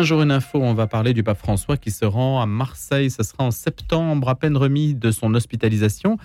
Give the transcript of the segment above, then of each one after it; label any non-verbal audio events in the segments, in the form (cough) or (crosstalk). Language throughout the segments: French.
Un jour une info, on va parler du pape François qui se rend à Marseille. Ce sera en septembre, à peine remis de son hospitalisation.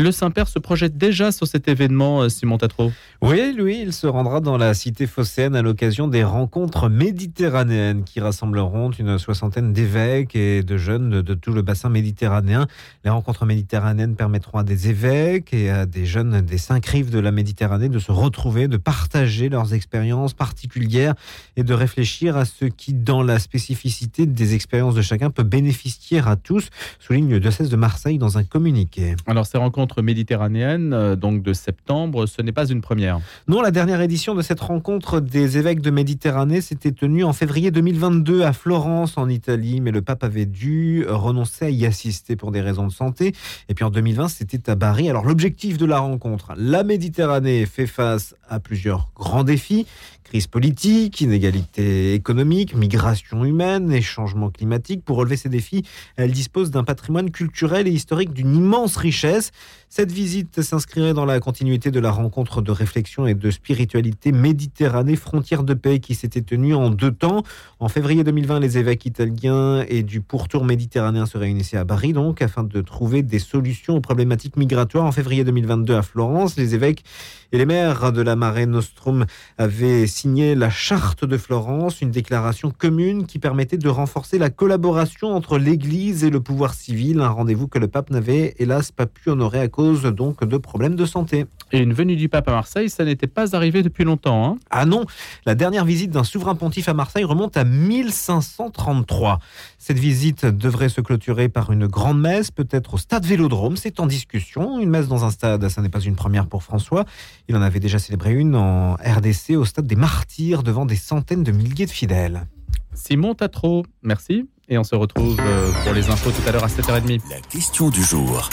Le Saint-Père se projette déjà sur cet événement, euh, Simon Tatro. Oui, lui, il se rendra dans la cité phocéenne à l'occasion des rencontres méditerranéennes qui rassembleront une soixantaine d'évêques et de jeunes de tout le bassin méditerranéen. Les rencontres méditerranéennes permettront à des évêques et à des jeunes des cinq rives de la Méditerranée de se retrouver, de partager leurs expériences particulières et de réfléchir à ce qui, dans la spécificité des expériences de chacun, peut bénéficier à tous, souligne le diocèse de Marseille dans un communiqué. Alors ces rencontres méditerranéenne, euh, donc de septembre, ce n'est pas une première. Non, la dernière édition de cette rencontre des évêques de Méditerranée s'était tenue en février 2022 à Florence, en Italie, mais le pape avait dû renoncer à y assister pour des raisons de santé. Et puis en 2020, c'était à Bari. Alors l'objectif de la rencontre, la Méditerranée fait face à plusieurs grands défis Crise politique, inégalité économique, migration humaine et changement climatique. Pour relever ces défis, elle dispose d'un patrimoine culturel et historique d'une immense richesse. Cette visite s'inscrirait dans la continuité de la rencontre de réflexion et de spiritualité Méditerranée frontière de paix qui s'était tenue en deux temps. En février 2020, les évêques italiens et du pourtour méditerranéen se réunissaient à Bari donc afin de trouver des solutions aux problématiques migratoires. En février 2022 à Florence, les évêques et les maires de la Mare Nostrum avaient signé la charte de Florence, une déclaration commune qui permettait de renforcer la collaboration entre l'Église et le pouvoir civil, un rendez-vous que le pape n'avait hélas pas pu honorer à cause donc de problèmes de santé. Et une venue du pape à Marseille, ça n'était pas arrivé depuis longtemps. Hein ah non, la dernière visite d'un souverain pontife à Marseille remonte à 1533. Cette visite devrait se clôturer par une grande messe, peut-être au stade Vélodrome. C'est en discussion. Une messe dans un stade, ça n'est pas une première pour François. Il en avait déjà célébré une en RDC au stade des Martyrs devant des centaines de milliers de fidèles. Simon Tatro, merci. Et on se retrouve euh, pour les infos tout à l'heure à 7h30. La question du jour.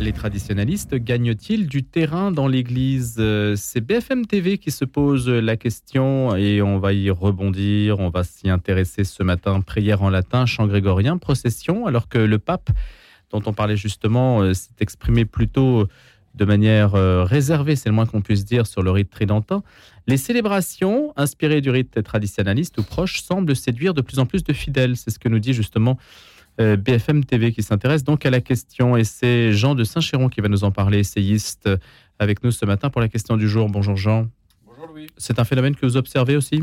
Les traditionalistes gagnent-ils du terrain dans l'Église? Euh, C'est BFM TV qui se pose la question et on va y rebondir. On va s'y intéresser ce matin. Prière en latin, chant grégorien, procession, alors que le pape, dont on parlait justement, euh, s'est exprimé plutôt de manière euh, réservée, c'est le moins qu'on puisse dire, sur le rite tridentin, les célébrations inspirées du rite traditionnaliste ou proche semblent séduire de plus en plus de fidèles. C'est ce que nous dit justement euh, BFM TV qui s'intéresse donc à la question. Et c'est Jean de Saint-Chéron qui va nous en parler, essayiste, avec nous ce matin pour la question du jour. Bonjour Jean. Bonjour Louis. C'est un phénomène que vous observez aussi?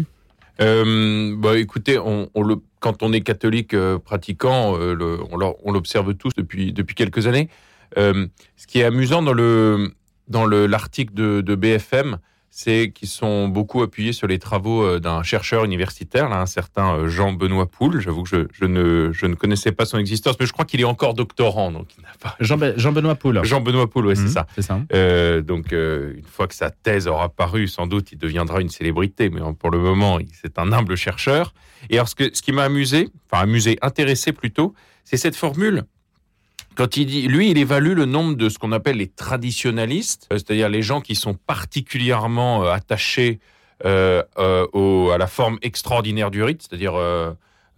Euh, bah, écoutez, on, le, quand on est catholique pratiquant, on l'observe tous depuis, depuis quelques années. Euh, ce qui est amusant dans le dans l'article de, de, BFM, c'est qu'ils sont beaucoup appuyés sur les travaux euh, d'un chercheur universitaire, là, un certain euh, Jean-Benoît Poul. J'avoue que je, je, ne, je ne connaissais pas son existence, mais je crois qu'il est encore doctorant, donc il pas. Jean-Benoît Poul. Jean-Benoît Poul, oui, c'est mhm, ça. ça. Euh, donc, une fois que sa thèse aura paru, sans doute, il deviendra une célébrité, mais pour le moment, c'est un humble chercheur. Et alors, ce, que, ce qui m'a amusé, enfin amusé, intéressé plutôt, c'est cette formule quand il dit, lui, il évalue le nombre de ce qu'on appelle les traditionalistes, euh, c'est-à-dire les gens qui sont particulièrement euh, attachés euh, à la forme extraordinaire du rite, c'est-à-dire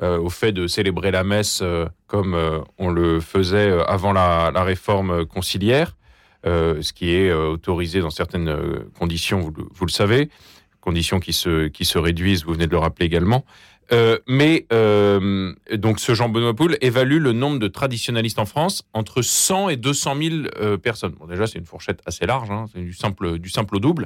au fait de célébrer la messe comme on le faisait avant la, la réforme conciliaire, ce qui est autorisé dans certaines conditions, vous, vous, le savez, conditions qui se, qui se réduisent, vous venez de le rappeler également. Euh, mais euh, donc ce Jean-Benoît Poul évalue le nombre de traditionalistes en France entre 100 et 200 000 euh, personnes. Bon, déjà, c'est une fourchette assez large, hein, c'est du simple, du simple au double,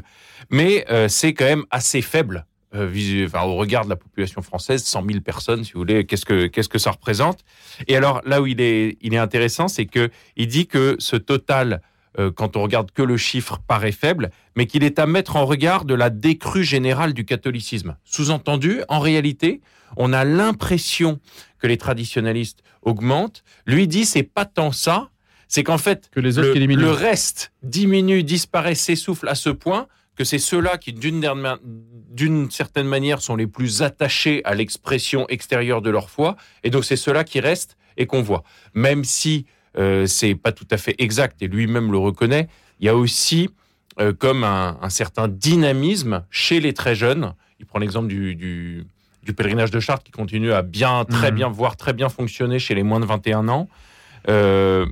mais euh, c'est quand même assez faible. Enfin, au regard de la population française, 100 000 personnes, si vous voulez, qu'est-ce que que ça représente? Et alors là où il est il est intéressant, c'est que il dit que ce total euh, quand on regarde que le chiffre, paraît faible, mais qu'il est à mettre en regard de la décrue générale du catholicisme. Sous-entendu, en réalité, on a l'impression que les traditionalistes augmentent. Lui dit, c'est pas tant ça, c'est qu'en fait, que les autres le, le reste diminue, disparaît, s'essouffle à ce point que c'est ceux-là qui, d'une certaine manière, sont les plus attachés à l'expression extérieure de leur foi, et donc c'est ceux-là qui restent et qu'on voit. Même si c'est pas tout à fait exact et lui-même le reconnaît. Il y a aussi euh, comme un, un, certain dynamisme chez les très jeunes. Il prend l'exemple du, du, du, pèlerinage de Chartres qui continue à bien, très mmh. bien, voire très bien fonctionner chez les moins de 21 ans. Euh,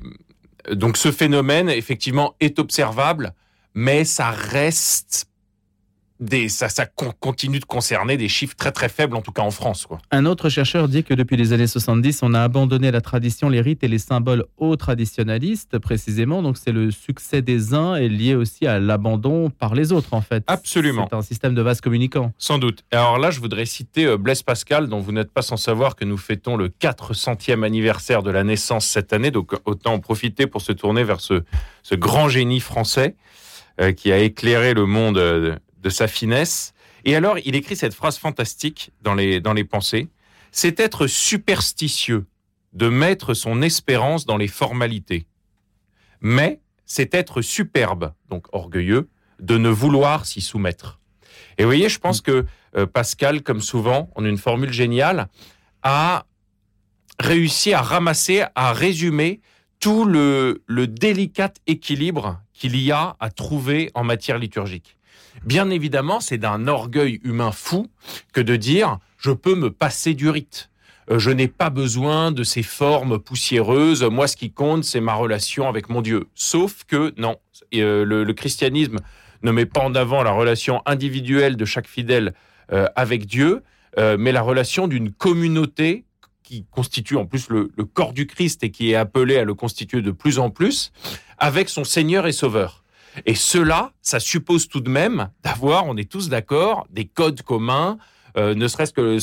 donc ce phénomène, effectivement, est observable, mais ça reste des, ça, ça continue de concerner des chiffres très très faibles, en tout cas en France. Quoi. Un autre chercheur dit que depuis les années 70, on a abandonné la tradition, les rites et les symboles aux traditionalistes, précisément. Donc c'est le succès des uns est lié aussi à l'abandon par les autres, en fait. Absolument. C'est un système de vase communicant. Sans doute. Alors là, je voudrais citer euh, Blaise Pascal, dont vous n'êtes pas sans savoir que nous fêtons le 400e anniversaire de la naissance cette année. Donc autant en profiter pour se tourner vers ce, ce grand génie français euh, qui a éclairé le monde euh, de sa finesse. Et alors, il écrit cette phrase fantastique dans les, dans les pensées. C'est être superstitieux de mettre son espérance dans les formalités. Mais c'est être superbe, donc orgueilleux, de ne vouloir s'y soumettre. Et vous voyez, je pense que euh, Pascal, comme souvent, en une formule géniale, a réussi à ramasser, à résumer tout le, le délicat équilibre qu'il y a à trouver en matière liturgique. Bien évidemment, c'est d'un orgueil humain fou que de dire je peux me passer du rite. Euh, je n'ai pas besoin de ces formes poussiéreuses. Moi, ce qui compte, c'est ma relation avec mon Dieu. Sauf que non, euh, le, christianisme ne met pas en avant la relation individuelle de chaque fidèle euh, avec Dieu, mais la relation d'une communauté qui constitue en plus le, le corps du Christ et qui est appelé à le constituer de plus en plus, avec son Seigneur et Sauveur. Et cela, ça suppose tout de même d'avoir, on est tous d'accord, des codes communs, euh, ne serait-ce que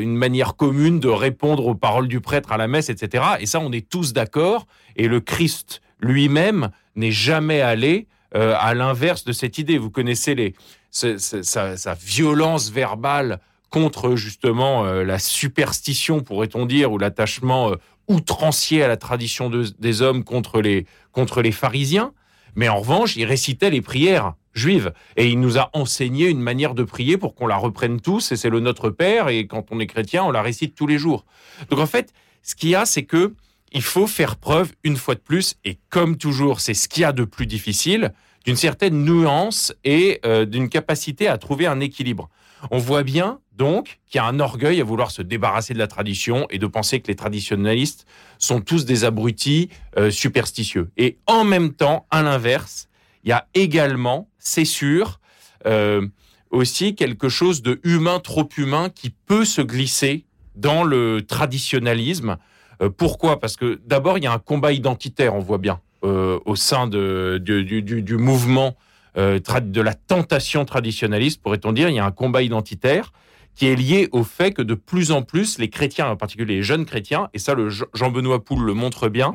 une manière commune de répondre aux paroles du prêtre à la messe, etc. Et ça, on est tous d'accord. Et le Christ lui-même n'est jamais allé euh, à l'inverse de cette idée. Vous connaissez les, sa, violence verbale contre justement euh, la superstition, pourrait-on dire, ou l'attachement outrancier à la tradition des hommes contre les, contre les pharisiens. Mais en revanche, il récitait les prières juives et il nous a enseigné une manière de prier pour qu'on la reprenne tous et c'est le Notre Père et quand on est chrétien, on la récite tous les jours. Donc en fait, ce qu'il y a, c'est que il faut faire preuve une fois de plus et comme toujours, c'est ce qu'il y a de plus difficile, d'une certaine nuance et euh, d'une capacité à trouver un équilibre. On voit bien donc qu'il y a un orgueil à vouloir se débarrasser de la tradition et de penser que les traditionnalistes sont tous des abrutis euh, superstitieux. Et en même temps, à l'inverse, il y a également, c'est sûr, euh, aussi quelque chose de humain, trop humain, qui peut se glisser dans le traditionnalisme. Euh, pourquoi? Parce que d'abord, il y a un combat identitaire, on voit bien, au sein du, mouvement de la tentation traditionnaliste, pourrait-on dire. Il y a un combat identitaire qui est lié au fait que de plus en plus, les chrétiens, en particulier les jeunes chrétiens, et ça, le Jean-Benoît Poul le montre bien,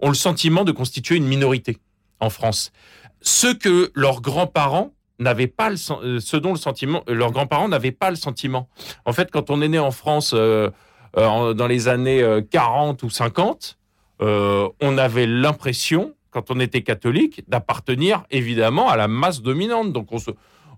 ont le sentiment de constituer une minorité en France. Ce que leurs grands-parents n'avaient pas le, euh, ce dont le sentiment, euh, leurs grands-parents n'avaient pas le sentiment. En fait, quand on est né en France euh, dans les années 40 ou 50, on avait l'impression, quand on était catholique, d'appartenir évidemment à la masse dominante. Donc on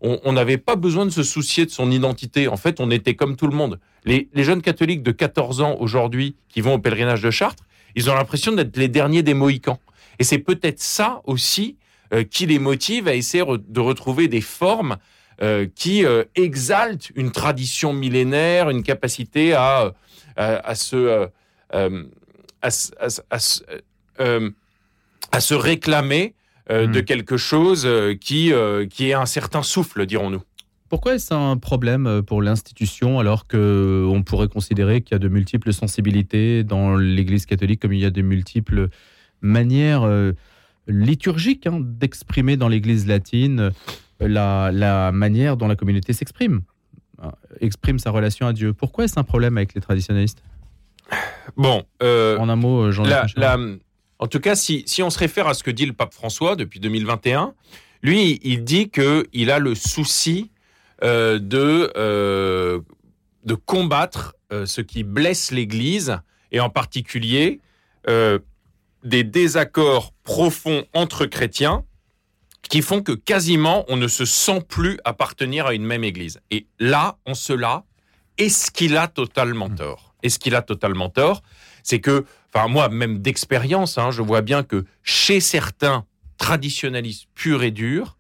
on n'avait pas besoin de se soucier de son identité. En fait, on était comme tout le monde. Les, jeunes catholiques de 14 ans aujourd'hui qui vont au pèlerinage de Chartres, ils ont l'impression d'être les derniers des Mohicans. Et c'est peut-être ça aussi euh, qui les motive à essayer de retrouver des formes euh, qui euh, exaltent une tradition millénaire, une capacité à, à, se, à, se réclamer euh, de hmm. quelque chose euh, qui, euh, qui est un certain souffle, dirons-nous. Pourquoi est-ce un problème pour l'institution alors qu'on pourrait considérer qu'il y a de multiples sensibilités dans l'Église catholique comme il y a de multiples manières liturgiques hein, d'exprimer dans l'Église latine la, la, manière dont la communauté s'exprime, exprime sa relation à Dieu? Pourquoi est-ce un problème avec les traditionnalistes Bon, en un mot, Jean. La, en tout cas, si, on se réfère à ce que dit le pape François depuis 2021, lui, il dit qu'il a le souci euh, de, euh, de combattre euh, ce qui blesse l'Église, et en particulier des désaccords profonds entre chrétiens qui font que quasiment on ne se sent plus appartenir à une même Église. Et là, en cela, est-ce qu'il a totalement mmh. tort? Est-ce qu'il a totalement tort? C'est que enfin moi même d'expérience, hein, je vois bien que chez certains traditionalistes purs et durs,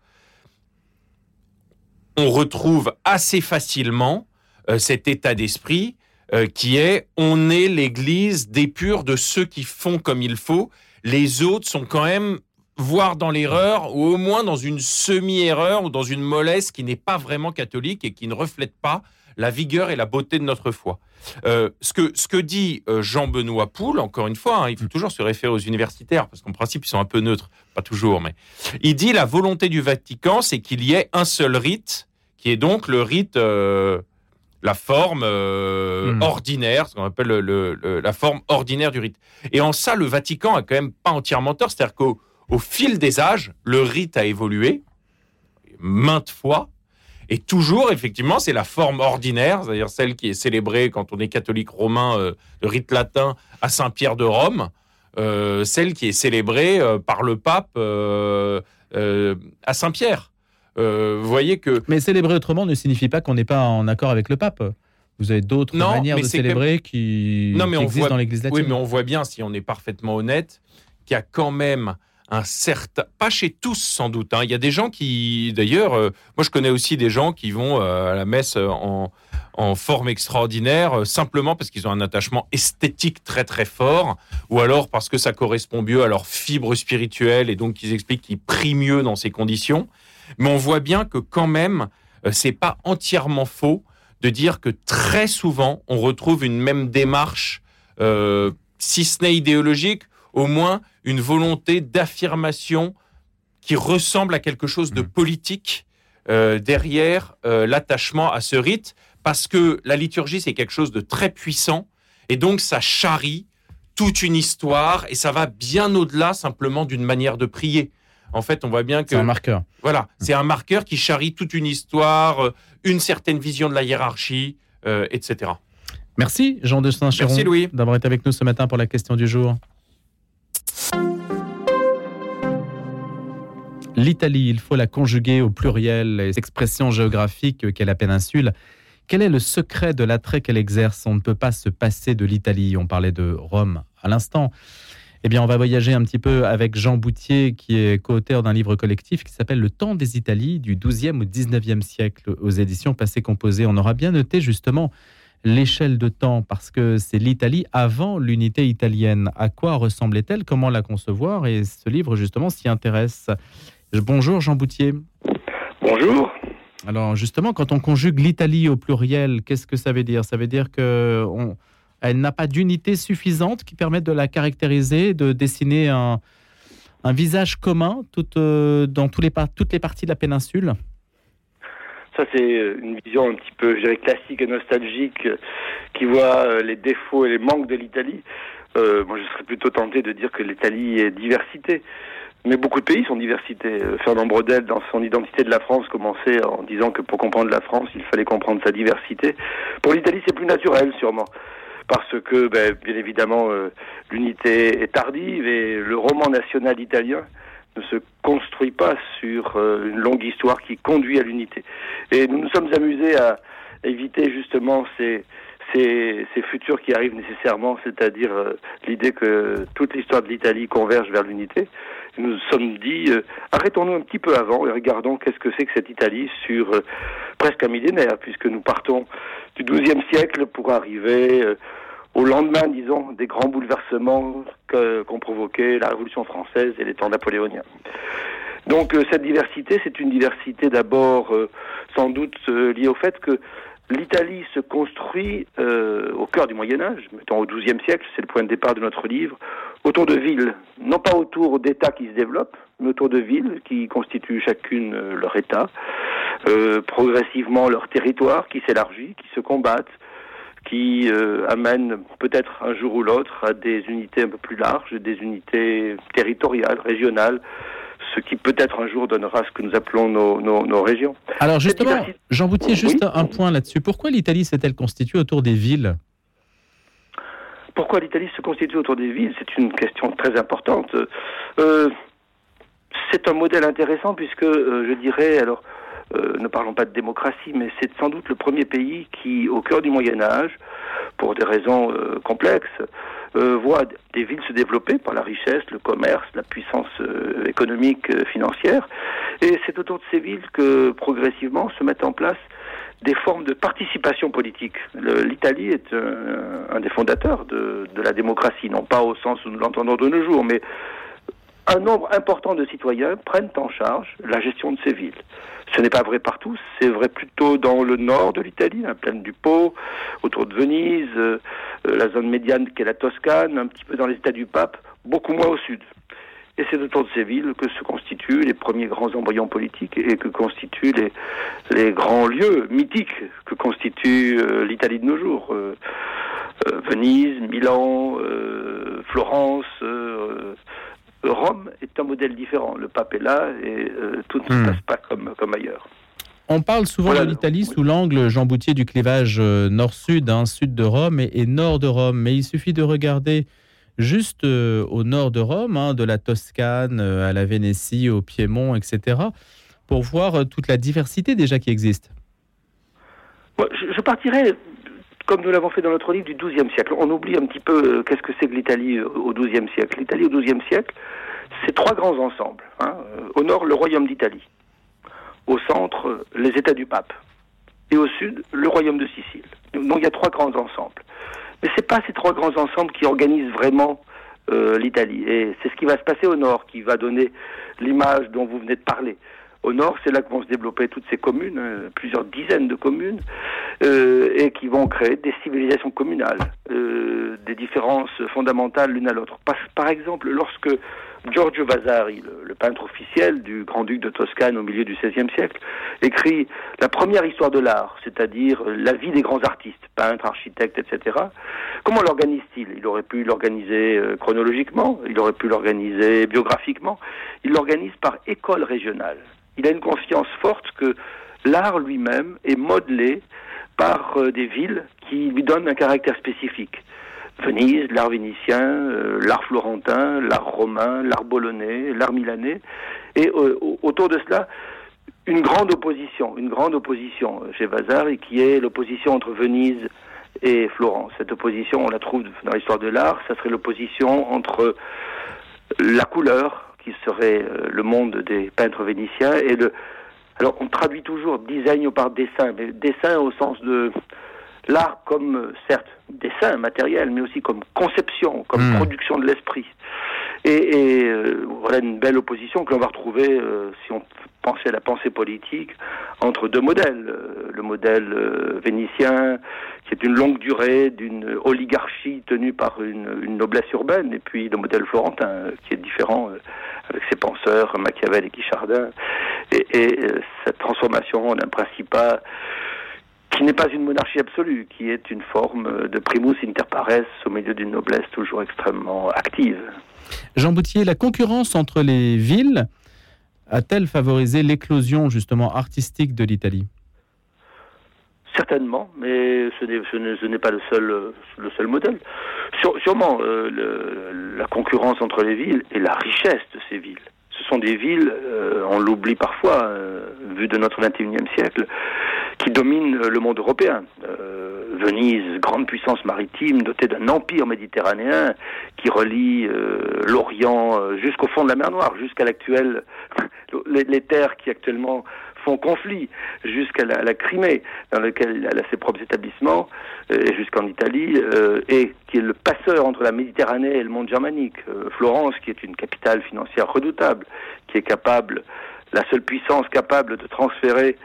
on retrouve assez facilement euh, cet état d'esprit euh, qui est on est l'Église des purs de ceux qui font comme il faut, les autres sont quand même voire dans l'erreur, ou au moins dans une semi-erreur ou dans une mollesse qui n'est pas vraiment catholique et qui ne reflète pas la vigueur et la beauté de notre foi. Euh, ce, que, ce que dit euh, Jean-Benoît Poul, encore une fois, hein, il faut toujours se référer aux universitaires, parce qu'en principe, ils sont un peu neutres, pas toujours, mais il dit la volonté du Vatican, c'est qu'il y ait un seul rite, qui est donc le rite, euh, la forme Hmm. ordinaire, ce qu'on appelle le- le- le- la forme ordinaire du rite. Et en ça, le Vatican a quand même pas entièrement tort, c'est-à-dire qu'au au fil des âges, le rite a évolué maintes fois. Et toujours, effectivement, c'est la forme ordinaire, c'est-à-dire celle qui est célébrée quand on est catholique romain, euh, le rite latin à Saint-Pierre de Rome, euh, celle qui est célébrée euh, par le pape euh, à Saint-Pierre. Vous voyez que Mais célébrer autrement ne signifie pas qu'on n'est pas en accord avec le pape. Vous avez d'autres manières de célébrer qui, Non, mais qui on existent voit- dans l'Église latine. Oui, mais on voit bien, si on est parfaitement honnête, qu'il y a quand même un certain, pas chez tous sans doute. hein. Il y a des gens qui, d'ailleurs, euh, moi je connais aussi des gens qui vont euh, à la messe euh, en, forme extraordinaire simplement parce qu'ils ont un attachement esthétique très très fort, ou alors parce que ça correspond mieux à leur fibre spirituelle et donc ils expliquent qu'ils prient mieux dans ces conditions. Mais on voit bien que quand même, c'est pas entièrement faux de dire que très souvent on retrouve une même démarche, si ce n'est idéologique, au moins une volonté d'affirmation qui ressemble à quelque chose de politique euh, derrière euh, l'attachement à ce rite, parce que la liturgie c'est quelque chose de très puissant et donc ça charrie toute une histoire et ça va bien au-delà simplement d'une manière de prier. En fait, on voit bien que C'est un marqueur. voilà, c'est un marqueur qui charrie toute une histoire, euh, une certaine vision de la hiérarchie, euh, etc. Merci Jean de Saint-Chéron Merci Louis. d'avoir été avec nous ce matin pour la question du jour. L'Italie, il faut la conjuguer au pluriel, les expressions géographiques qu'est la péninsule. Quel est le secret de l'attrait qu'elle exerce? On ne peut pas se passer de l'Italie. On parlait de Rome à l'instant. Eh bien, on va voyager un petit peu avec Jean Boutier, qui est co-auteur d'un livre collectif qui s'appelle Le temps des Italies, du 12e au 19e siècle, aux éditions Passé Composé. On aura bien noté justement l'échelle de temps, parce que c'est l'Italie avant l'unité italienne. À quoi ressemblait-elle? Comment la concevoir? Et ce livre, justement, s'y intéresse. Bonjour Jean Boutier. Bonjour. Alors justement, quand on conjugue l'Italie au pluriel, qu'est-ce que ça veut dire? Ça veut dire que on- elle n'a pas d'unité suffisante qui permette de la caractériser, de dessiner un, un visage commun tout, euh, dans tous les, par- toutes les parties de la péninsule? Ça, c'est une vision un petit peu, je dirais, classique et nostalgique qui voit euh, les défauts et les manques de l'Italie. Euh, moi, je serais plutôt tenté de dire que l'Italie est diversité. Mais beaucoup de pays sont diversité. Euh, Fernand Brodel, dans son Identité de la France, commençait en disant que pour comprendre la France, il fallait comprendre sa diversité. Pour l'Italie, c'est plus naturel, sûrement. Parce que, ben, bien évidemment, euh, l'unité est tardive et le roman national italien ne se construit pas sur euh, une longue histoire qui conduit à l'unité. Et nous nous sommes amusés à éviter justement ces, futurs qui arrivent nécessairement, c'est-à-dire l'idée que toute l'histoire de l'Italie converge vers l'unité. Nous sommes dit, euh, arrêtons-nous un petit peu avant et regardons qu'est-ce que c'est que cette Italie sur euh, presque un millénaire, puisque nous partons du XIIe siècle pour arriver euh, au lendemain, disons, des grands bouleversements qu'ont provoqué la Révolution française et les temps napoléoniens. Donc cette diversité, c'est une diversité d'abord sans doute liée au fait que l'Italie se construit euh, au cœur du Moyen Âge, mettons au XIIe siècle, c'est le point de départ de notre livre, autour de villes, non pas autour d'États qui se développent, mais autour de villes qui constituent chacune euh, leur État, euh, progressivement leur territoire qui s'élargit, qui se combattent, qui euh, amènent peut-être un jour ou l'autre à des unités un peu plus larges, des unités territoriales, régionales, ce qui peut-être un jour donnera ce que nous appelons nos, nos, nos régions. Alors justement, diversité- Jean Boutier, juste Oui. un point là-dessus. Pourquoi l'Italie s'est-elle constituée autour des villes Pourquoi l'Italie se constitue autour des villes? C'est une question très importante. Euh, c'est un modèle intéressant puisque, euh, je dirais, alors, euh, ne parlons pas de démocratie, mais c'est sans doute le premier pays qui, au cœur du Moyen Âge, pour des raisons complexes, euh, voit des villes se développer par la richesse, le commerce, la puissance euh, économique, euh, financière. Et c'est autour de ces villes que, progressivement, se mettent en place des formes de participation politique. L'Italie est un, un des fondateurs de, de la démocratie, non pas au sens où nous l'entendons de nos jours, mais un nombre important de citoyens prennent en charge la gestion de ces villes. Ce n'est pas vrai partout, c'est vrai plutôt dans le nord de l'Italie, la plaine du Pau, autour de Venise, euh, euh, la zone médiane qui est la Toscane, un petit peu dans les États du Pape, beaucoup moins au sud. Et c'est autour de ces villes que se constituent les premiers grands embryons politiques et que constituent les, les grands lieux mythiques que constitue euh, l'Italie de nos jours. Venise, Milan, Florence, Rome est un modèle différent. Le pape est là et euh, tout ne se hmm. passe pas comme, comme ailleurs. On parle souvent de l'Italie sous l'angle, Jean Boutier, du clivage euh, nord-sud, hein, sud de Rome et, nord de Rome. Mais il suffit de regarder juste euh, au nord de Rome, hein, de la Toscane à la Vénétie, au Piémont, etc., pour voir toute la diversité déjà qui existe. je, je partirais comme nous l'avons fait dans notre livre du XIIe siècle. On oublie un petit peu euh, qu'est-ce que c'est que l'Italie euh, au XIIe siècle. L'Italie au XIIe siècle, c'est trois grands ensembles. Hein. Euh, au nord, le royaume d'Italie. Au centre, les États du pape. Et au sud, le royaume de Sicile. Donc il y a trois grands ensembles. Mais ce n'est pas ces trois grands ensembles qui organisent vraiment l'Italie. Et c'est ce qui va se passer au nord qui va donner l'image dont vous venez de parler. Au nord, c'est là que vont se développer toutes ces communes, euh, plusieurs dizaines de communes, euh, et qui vont créer des civilisations communales, euh, des différences fondamentales l'une à l'autre. Par, par, exemple, lorsque Giorgio Vasari, le, peintre officiel du grand-duc de Toscane au milieu du XVIe siècle, écrit la première histoire de l'art, c'est-à-dire la vie des grands artistes, peintres, architectes, etc. Comment l'organise-t-il? Il aurait pu l'organiser chronologiquement, il aurait pu l'organiser biographiquement, il l'organise par école régionale il a une conscience forte que l'art lui-même est modelé par euh, des villes qui lui donnent un caractère spécifique. Venise, l'art vénitien, euh, l'art florentin, l'art romain, l'art bolonais, l'art milanais, et euh, autour de cela, une grande opposition, une grande opposition chez Vasari, qui est l'opposition entre Venise et Florence. Cette opposition, on la trouve dans l'histoire de l'art, ça serait l'opposition entre la couleur, qui serait euh, le monde des peintres vénitiens, et le... Alors on traduit toujours design par dessin, mais dessin au sens de l'art comme, euh, certes, dessin matériel, mais aussi comme conception, comme hmm. production de l'esprit. Et, euh, voilà une belle opposition que l'on va retrouver, si on pensait à la pensée politique, entre deux modèles. le modèle vénitien, qui est une longue durée d'une oligarchie tenue par une, une, noblesse urbaine, et puis le modèle florentin, qui est différent avec ses penseurs, Machiavel et Guichardin. Et, euh, cette transformation en un principat qui n'est pas une monarchie absolue, qui est une forme de primus inter pares au milieu d'une noblesse toujours extrêmement active. Jean Boutier, la concurrence entre les villes a-t-elle favorisé l'éclosion justement artistique de l'Italie? Certainement, mais ce n'est pas le seul, le seul modèle. sûrement, euh, la concurrence entre les villes et la richesse de ces villes. Ce sont des villes, euh, on l'oublie parfois, euh, vu de notre 21e siècle, qui dominent le monde européen. Venise, grande puissance maritime, dotée d'un empire méditerranéen qui relie l'Orient jusqu'au fond de la mer Noire, jusqu'à l'actuelle, (laughs) les, terres qui actuellement font conflit jusqu'à la, Crimée, dans laquelle elle a ses propres établissements, euh, et jusqu'en Italie, euh, et qui est le passeur entre la Méditerranée et le monde germanique. Euh, Florence, qui est une capitale financière redoutable, qui est capable, la seule puissance capable de transférer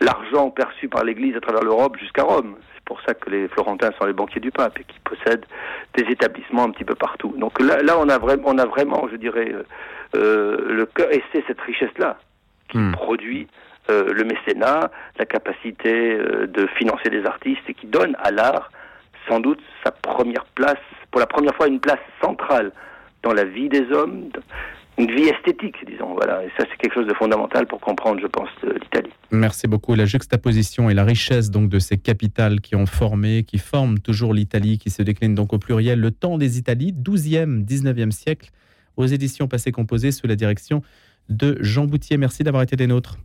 l'argent perçu par l'Église à travers l'Europe jusqu'à Rome. C'est pour ça que les Florentins sont les banquiers du pape et qui possèdent des établissements un petit peu partout. Donc là, là on, a vraiment, on a vraiment, je dirais, le cœur, et c'est cette richesse-là qui hmm. produit euh, le mécénat, la capacité euh, de financer des artistes et qui donne à l'art sans doute sa première place, pour la première fois une place centrale dans la vie des hommes, une vie esthétique, disons. Voilà, et ça c'est quelque chose de fondamental pour comprendre, je pense, l'Italie. Merci beaucoup. La juxtaposition et la richesse donc de ces capitales qui ont formé, qui forment toujours l'Italie, qui se décline donc au pluriel, le temps des Italies, 12e, 19e siècle, aux éditions Passé Composé sous la direction de Jean Boutier. Merci d'avoir été des nôtres.